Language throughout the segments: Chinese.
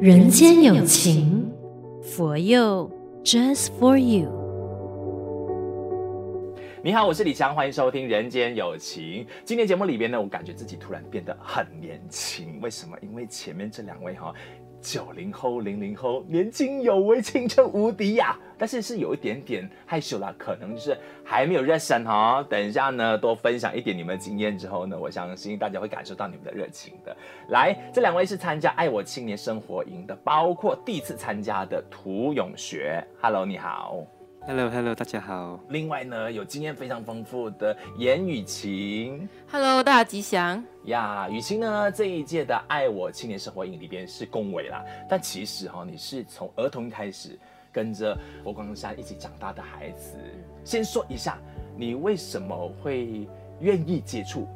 人间有情，佛佑 Just for you。你好，我是李强，欢迎收听《人间有情》。今天节目里边呢，我感觉自己突然变得很年轻，为什么？因为前面这两位哈。九零后、零零后，年轻有为，青春无敌呀！但是是有一点点害羞啦，可能就是还没有热身哈。等一下呢，多分享一点你们的经验之后呢，我相信大家会感受到你们的热情的。来，这两位是参加爱我青年生活营的，包括第一次参加的涂永学。Hello，你好。Hello，Hello，hello, 大家好。另外呢，有经验非常丰富的严雨晴。Hello，大家吉祥。呀，雨晴呢，这一届的爱我青年生活营里边是恭维啦，但其实哈、哦，你是从儿童开始跟着佛光山一起长大的孩子。先说一下，你为什么会愿意接触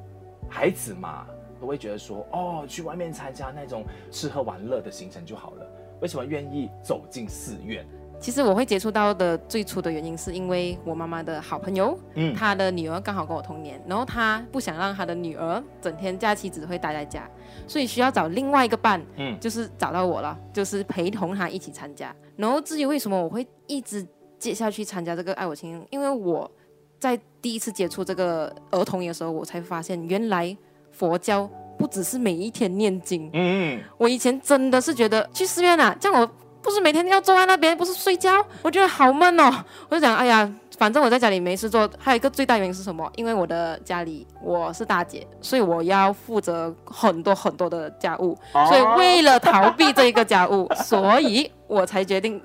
孩子嘛？都会觉得说，哦，去外面参加那种吃喝玩乐的行程就好了。为什么愿意走进寺院？其实我会接触到的最初的原因，是因为我妈妈的好朋友，嗯，她的女儿刚好跟我同年，然后她不想让她的女儿整天假期只会待在家，所以需要找另外一个伴，嗯，就是找到我了，就是陪同她一起参加。然后至于为什么我会一直接下去参加这个爱我青，因为我在第一次接触这个儿童营的时候，我才发现原来佛教不只是每一天念经，嗯，我以前真的是觉得去寺院啊，这样我。不是每天要坐在那边，不是睡觉，我觉得好闷哦。我就想，哎呀，反正我在家里没事做。还有一个最大原因是什么？因为我的家里我是大姐，所以我要负责很多很多的家务。所以为了逃避这一个家务，所以我才决定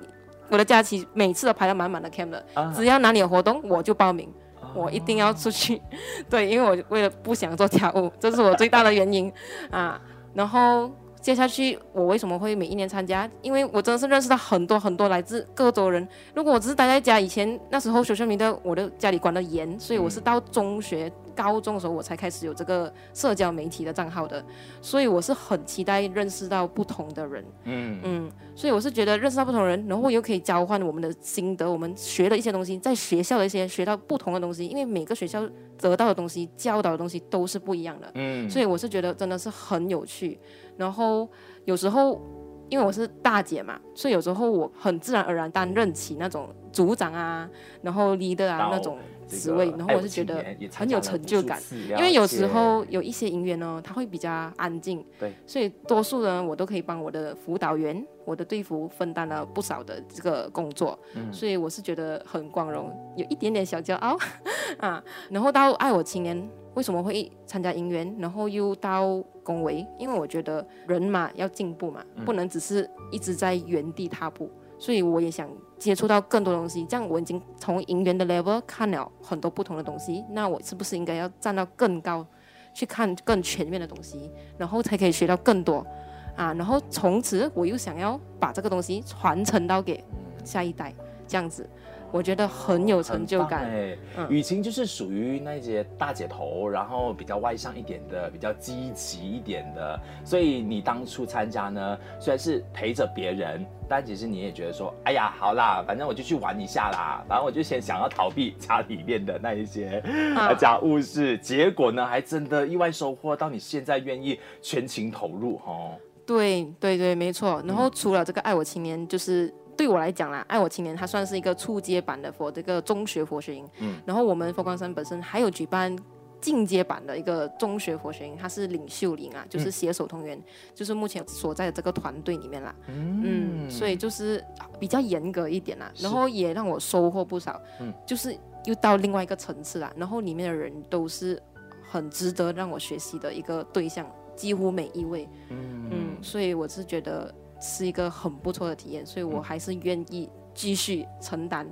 我的假期每次都排得满满的 camp 的。只要哪里有活动，我就报名，我一定要出去。对，因为我为了不想做家务，这是我最大的原因啊。然后。接下去我为什么会每一年参加？因为我真的是认识到很多很多来自各州人。如果我只是待在家，以前那时候学生名的我的家里管得严，所以我是到中学、高中的时候我才开始有这个社交媒体的账号的。所以我是很期待认识到不同的人。嗯嗯，所以我是觉得认识到不同人，然后又可以交换我们的心得，我们学的一些东西，在学校的一些学到不同的东西，因为每个学校得到的东西、教导的东西都是不一样的。嗯，所以我是觉得真的是很有趣。然后有时候，因为我是大姐嘛，所以有时候我很自然而然担任起那种组长啊，然后 leader 啊那种职位，然后我是觉得很有成就感。因为有时候有一些营员呢，他会比较安静，对，所以多数人我都可以帮我的辅导员、我的队服分担了不少的这个工作，嗯，所以我是觉得很光荣，有一点点小骄傲 啊。然后到爱我青年。为什么会参加营员，然后又到恭维？因为我觉得人嘛要进步嘛，不能只是一直在原地踏步，所以我也想接触到更多东西。这样我已经从银元的 level 看了很多不同的东西，那我是不是应该要站到更高，去看更全面的东西，然后才可以学到更多啊？然后从此我又想要把这个东西传承到给下一代，这样子。我觉得很有成就感。哎，雨晴就是属于那些大姐头，然后比较外向一点的，比较积极一点的。所以你当初参加呢，虽然是陪着别人，但其实你也觉得说，哎呀，好啦，反正我就去玩一下啦。反正我就先想要逃避家里面的那一些 家务事，结果呢，还真的意外收获到你现在愿意全情投入哦。对对对，没错。然后除了这个爱我青年，就是。对我来讲啦，爱我青年它算是一个初阶版的佛这个中学佛学营。嗯，然后我们佛光山本身还有举办进阶版的一个中学佛学营，它是领袖营啊，就是携手同源，嗯、就是目前所在的这个团队里面啦。嗯，嗯，所以就是比较严格一点啦，然后也让我收获不少。嗯，就是又到另外一个层次啦，然后里面的人都是很值得让我学习的一个对象，几乎每一位。嗯，嗯，所以我是觉得。是一个很不错的体验，所以我还是愿意继续承担。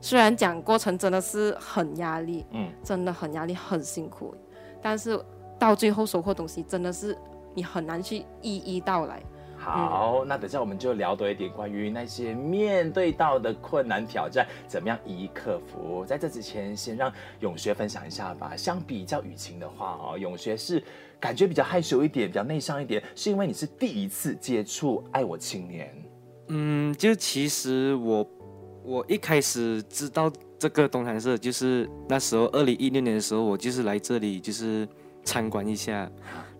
虽然讲过程真的是很压力，嗯，真的很压力，很辛苦，但是到最后收获东西真的是你很难去一一道来。好，那等下我们就聊多一点关于那些面对到的困难挑战，怎么样一一克服。在这之前，先让永学分享一下吧。相比较雨晴的话，哦，永学是。感觉比较害羞一点，比较内向一点，是因为你是第一次接触爱我青年。嗯，就其实我我一开始知道这个东禅寺，就是那时候二零一六年的时候，我就是来这里就是参观一下，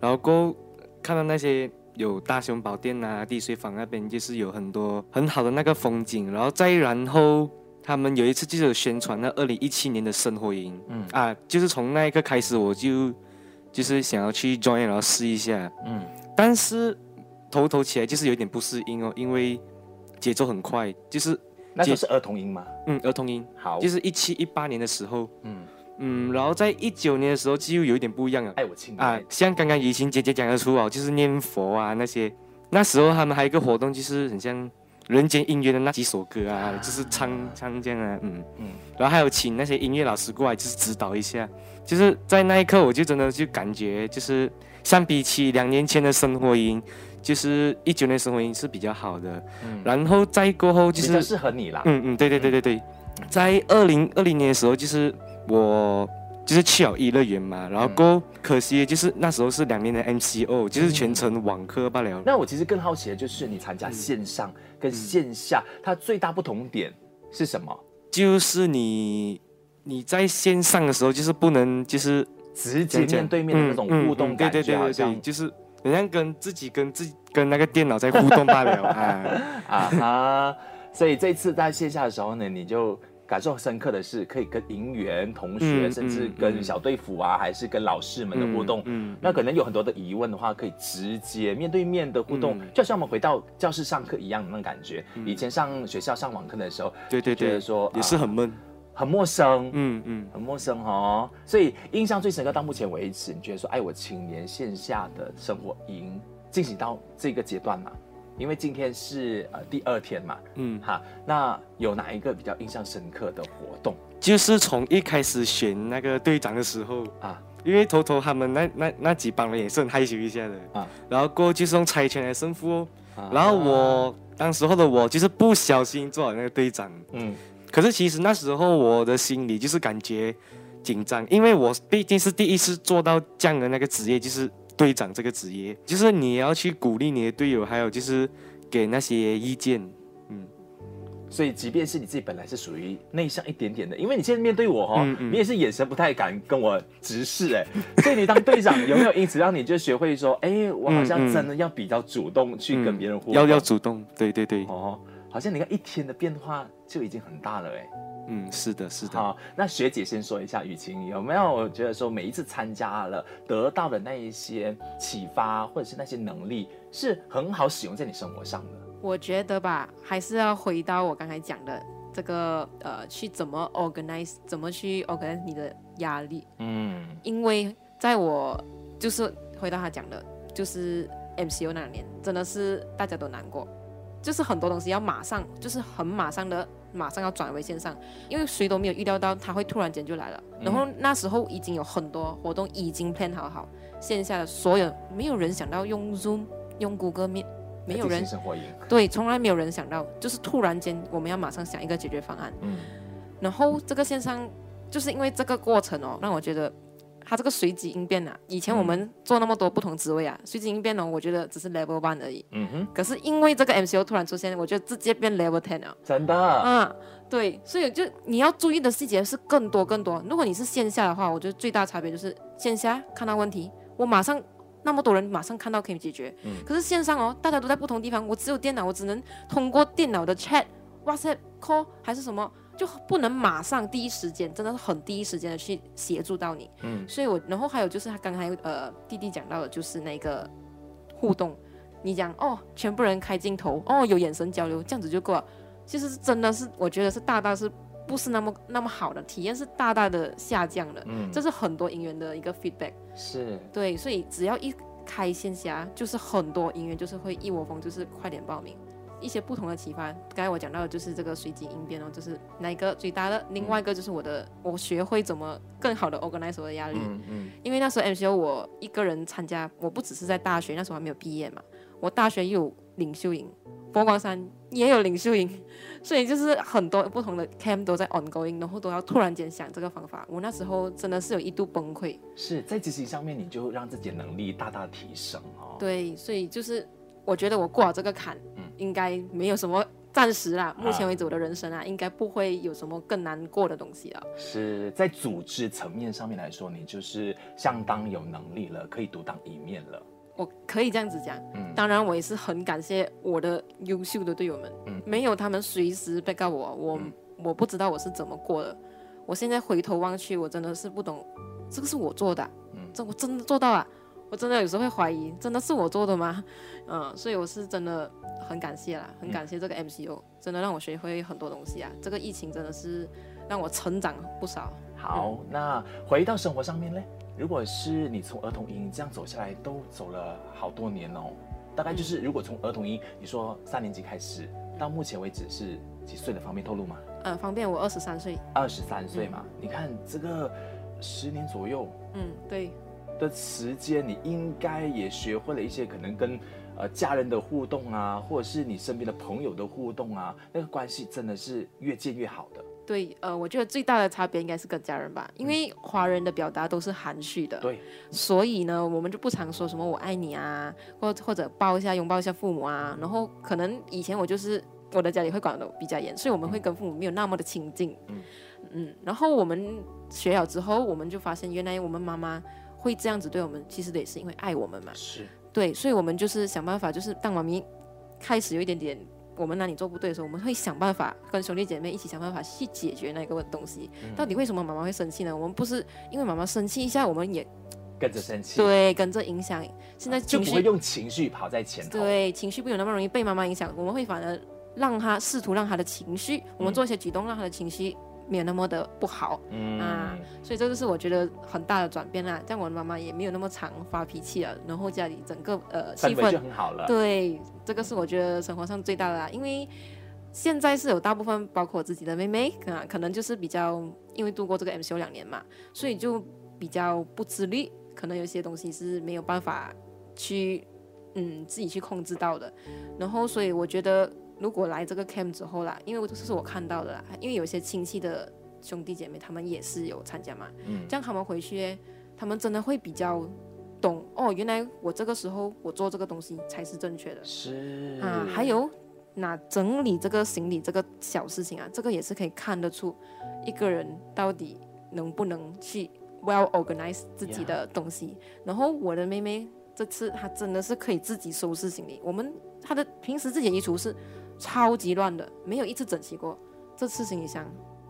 然后过看到那些有大雄宝殿啊、滴水坊那边，就是有很多很好的那个风景。然后再然后，他们有一次就是有宣传那二零一七年的生活营，嗯啊，就是从那一刻开始，我就就是想要去 join，然后试一下，嗯，但是头头起来就是有点不适应哦，因为节奏很快，就是那就是儿童音吗？嗯，儿童音，好，就是一七一八年的时候，嗯。嗯，然后在一九年的时候就有一点不一样了。哎我亲啊，像刚刚雨晴姐姐讲的出哦，就是念佛啊那些。那时候他们还有一个活动，就是很像人间音乐的那几首歌啊，啊就是唱唱这样啊，嗯嗯。然后还有请那些音乐老师过来，就是指导一下。就是在那一刻，我就真的就感觉，就是相比起两年前的生活营，就是一九年生活营是比较好的。嗯。然后再过后就是比较适合你啦。嗯嗯，对对对对对，在二零二零年的时候就是。我就是去了一乐园嘛，然后过可惜就是那时候是两年的 MCO，就是全程网课罢了。嗯。那我其实更好奇的就是你参加线上跟线下，它最大不同点是什么？就是你你在线上的时候，就是不能就是直接面对面的那种互动感觉，对对对对对，就是好像跟自己跟自己跟那个电脑在互动罢了啊 啊哈！所以这次在线下的时候呢，你就。感受深刻的是，可以跟营员、同学，嗯、甚至跟小队辅啊，嗯、还是跟老师们的互动。那可能有很多的疑问的话，可以直接面对面的互动，嗯、就像我们回到教室上课一样的那种感觉。嗯、以前上学校上网课的时候，对对对，觉得说也是很闷、啊，很陌生。嗯嗯，很陌生哦。所以印象最深刻到目前为止，你觉得说，哎我青年线下的生活营进行到这个阶段嘛？因为今天是呃第二天嘛，嗯。哈，那有哪一个比较印象深刻的活动？就是从一开始选那个队长的时候啊，因为头头他们那那那几帮人也是很害羞一下的。啊，然后过后就是用猜拳来胜负哦，啊、然后我、啊、当时候的我就是不小心做了那个队长，嗯，可是其实那时候我的心里就是感觉紧张，因为我毕竟是第一次做到这样的那个职业，就是。队长这个职业，就是你要去鼓励你的队友，还有就是给那些意见，嗯。所以，即便是你自己本来是属于内向一点点的，因为你现在面对我哈，嗯嗯、你也是眼神不太敢跟我直视哎。所以你当队长有没有因此让你就学会说，哎、欸，我好像真的要比较主动去跟别人互动？要要主动，对对对。哦，好像你看一天的变化就已经很大了哎。嗯，是的，是的。好，那学姐先说一下，雨晴有没有觉得说每一次参加了得到的那一些启发，或者是那些能力是很好使用在你生活上的？我觉得吧，还是要回到我刚才讲的这个呃，去怎么 organize，怎么去 organize 你的压力。嗯，因为在我就是回到他讲的，就是 MCO 那两年，真的是大家都难过，就是很多东西要马上，就是很马上的。马上要转为线上，因为谁都没有预料到它会突然间就来了。然后那时候已经有很多活动已经 plan 好好，线下的所有没有人想到用 Zoom、用 Google Meet，没有人对，从来没有人想到，就是突然间我们要马上想一个解决方案。嗯，然后这个线上就是因为这个过程哦，让我觉得。他这个随机应变啊，以前我们做那么多不同职位啊，随机应变呢，我觉得只是 level one 而已。嗯哼。可是因为这个 MCO 突然出现，我就直接变 level ten 了。真的？嗯，对，所以就你要注意的细节是更多更多。如果你是线下的话，我觉得最大差别就是线下看到问题，我马上那么多人马上看到可以解决。嗯。可是线上哦，大家都在不同地方，我只有电脑，我只能通过电脑的 chat、WhatsApp call 还是什么。就不能马上第一时间，真的是很第一时间的去协助到你。嗯，所以我然后还有就是他刚才呃弟弟讲到的，就是那个互动，你讲哦，全部人开镜头，哦，有眼神交流，这样子就够了。其实是真的是，我觉得是大大是不是那么那么好的体验，是大大的下降的。嗯，这是很多营员的一个 feedback。是。对，所以只要一开线下，就是很多营员就是会一窝蜂，就是快点报名。一些不同的启发，刚才我讲到的就是这个随机应变哦，就是哪一个最大的？另外一个就是我的，我学会怎么更好的 organize 我的压力。嗯嗯。因为那时候 MCO 我一个人参加，我不只是在大学，那时候还没有毕业嘛，我大学又有领袖营，佛光山也有领袖营，所以就是很多不同的 camp 都在 ongoing，然后都要突然间想这个方法，我那时候真的是有一度崩溃。是在执行上面，你就让自己的能力大大提升哦。对，所以就是。我觉得我过了这个坎，嗯，应该没有什么，暂时啦，目前为止我的人生啊，应该不会有什么更难过的东西了。是在组织层面上面来说，你就是相当有能力了，可以独当一面了。我可以这样子讲。嗯，当然我也是很感谢我的优秀的队友们。嗯，没有他们随时 back up 我，我、嗯、我不知道我是怎么过的。我现在回头望去，我真的是不懂，这个是我做的、啊。嗯，这我真的做到了。我真的有时候会怀疑，真的是我做的吗？嗯，所以我是真的很感谢啦，很感谢这个 MCO，真的让我学会很多东西啊。这个疫情真的是让我成长不少。好，嗯、那回到生活上面嘞，如果是你从儿童营这样走下来，都走了好多年哦。大概就是如果从儿童营，你说三年级开始到目前为止是几岁的？方便透露吗？嗯，方便。我二十三岁。二十三岁嘛，嗯、你看这个十年左右。嗯，对。的时间，你应该也学会了一些可能跟呃家人的互动啊，或者是你身边的朋友的互动啊，那个关系真的是越建越好的。对，呃，我觉得最大的差别应该是跟家人吧，因为华人的表达都是含蓄的，对，所以呢，我们就不常说什么我爱你啊，或或者抱一下、拥抱一下父母啊，然后可能以前我就是我的家里会管得比较严，所以我们会跟父母没有那么的亲近，嗯嗯，然后我们学了之后，我们就发现原来我们妈妈。会这样子对我们，其实也是因为爱我们嘛。是，对，所以我们就是想办法，就是当妈咪开始有一点点我们哪里做不对的时候，我们会想办法跟兄弟姐妹一起想办法去解决那个东西。嗯、到底为什么妈妈会生气呢？我们不是因为妈妈生气一下，我们也跟着生气。对，跟着影响。现在就不会用情绪跑在前头。对，情绪不有那么容易被妈妈影响，我们会反而让他试图让他的情绪，我们做一些举动让他的情绪。没有那么的不好，嗯啊，所以这个是我觉得很大的转变啦。这样我的妈妈也没有那么常发脾气了，然后家里整个呃气氛就很好了。对，这个是我觉得生活上最大的啦。因为现在是有大部分包括我自己的妹妹啊，可能就是比较因为度过这个 MCO 两年嘛，所以就比较不自律，可能有些东西是没有办法去嗯自己去控制到的。然后所以我觉得。如果来这个 camp 之后啦，因为这是我看到的啦，因为有些亲戚的兄弟姐妹他们也是有参加嘛，嗯，这样他们回去，他们真的会比较懂哦，原来我这个时候我做这个东西才是正确的，是啊，还有那整理这个行李这个小事情啊，这个也是可以看得出一个人到底能不能去 well organize 自己的东西。然后我的妹妹这次她真的是可以自己收拾行李，我们她的平时自己的衣橱是。超级乱的，没有一次整齐过。这次行李箱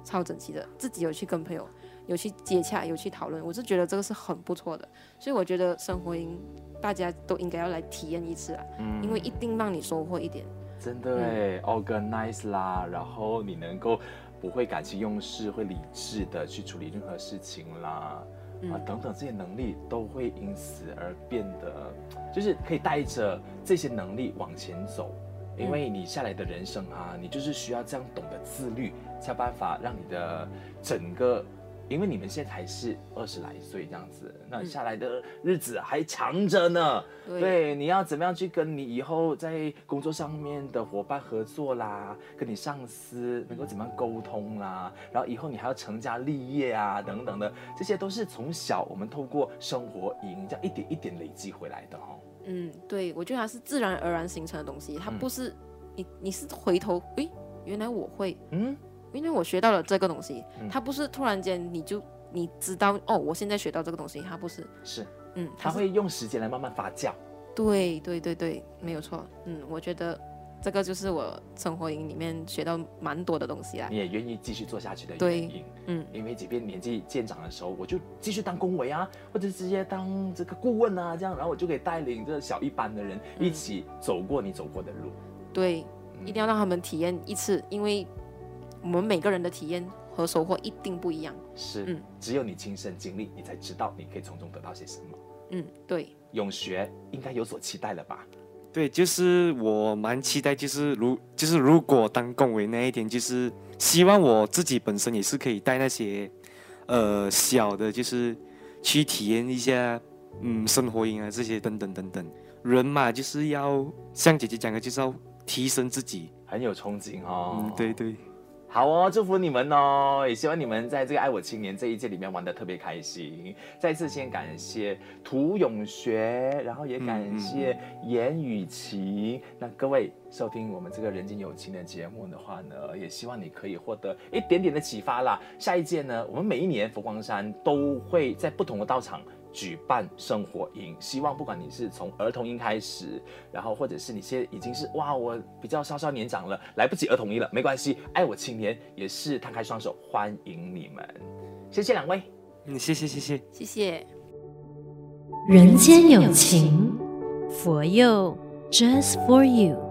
超整齐的，自己有去跟朋友有去接洽，有去讨论，我是觉得这个是很不错的。所以我觉得生活营大家都应该要来体验一次啊，嗯，因为一定让你收获一点。真的哎，嗯，organize 啦，然后你能够不会感情用事，会理智的去处理任何事情啦，嗯，啊等等这些能力都会因此而变得，就是可以带着这些能力往前走。因为你下来的人生啊，你就是需要这样懂得自律，才有办法让你的整个，因为你们现在还是二十来岁这样子，那下来的日子还长着呢。嗯、对，你要怎么样去跟你以后在工作上面的伙伴合作啦，跟你上司能够怎么样沟通啦，然后以后你还要成家立业啊等等的，这些都是从小我们透过生活营这样一点一点累积回来的哦。嗯，对，我觉得它是自然而然形成的东西，它不是、嗯、你你是回头，诶，原来我会，嗯，因为我学到了这个东西，嗯、它不是突然间你就你知道哦，我现在学到这个东西，它不是，是，嗯，它会用时间来慢慢发酵，对对对对，没有错，嗯，我觉得。这个就是我生活营里面学到蛮多的东西啊！你也愿意继续做下去的原因，嗯，因为即便年纪渐长的时候，我就继续当工委啊，或者直接当这个顾问啊，这样，然后我就可以带领这小一班的人一起走过你走过的路。对，一定要让他们体验一次，因为我们每个人的体验和收获一定不一样。是，嗯，只有你亲身经历，你才知道你可以从中得到些什么。嗯，对，永学应该有所期待了吧？对，就是我蛮期待，就是如就是如果当公维那一天，就是希望我自己本身也是可以带那些，呃，小的，就是去体验一下，嗯，生活营啊这些等等等等。人嘛，就是要像姐姐讲的，就是要提升自己，很有憧憬哦。嗯，对对。好哦，祝福你们哦！也希望你们在这个爱我青年这一届里面玩得特别开心。再次先感谢涂永学，然后也感谢严雨晴。那各位收听我们这个人间有情的节目的话呢，也希望你可以获得一点点的启发啦。下一届呢，我们每一年佛光山都会在不同的道场举办生活营，希望不管你是从儿童营开始，然后或者是你现在已经是哇，我比较稍稍年长了，来不及儿童营了，没关系，爱我青年也是摊开双手欢迎你们。谢谢两位，嗯，谢谢谢谢谢谢。人间有情，佛佑 Just for you。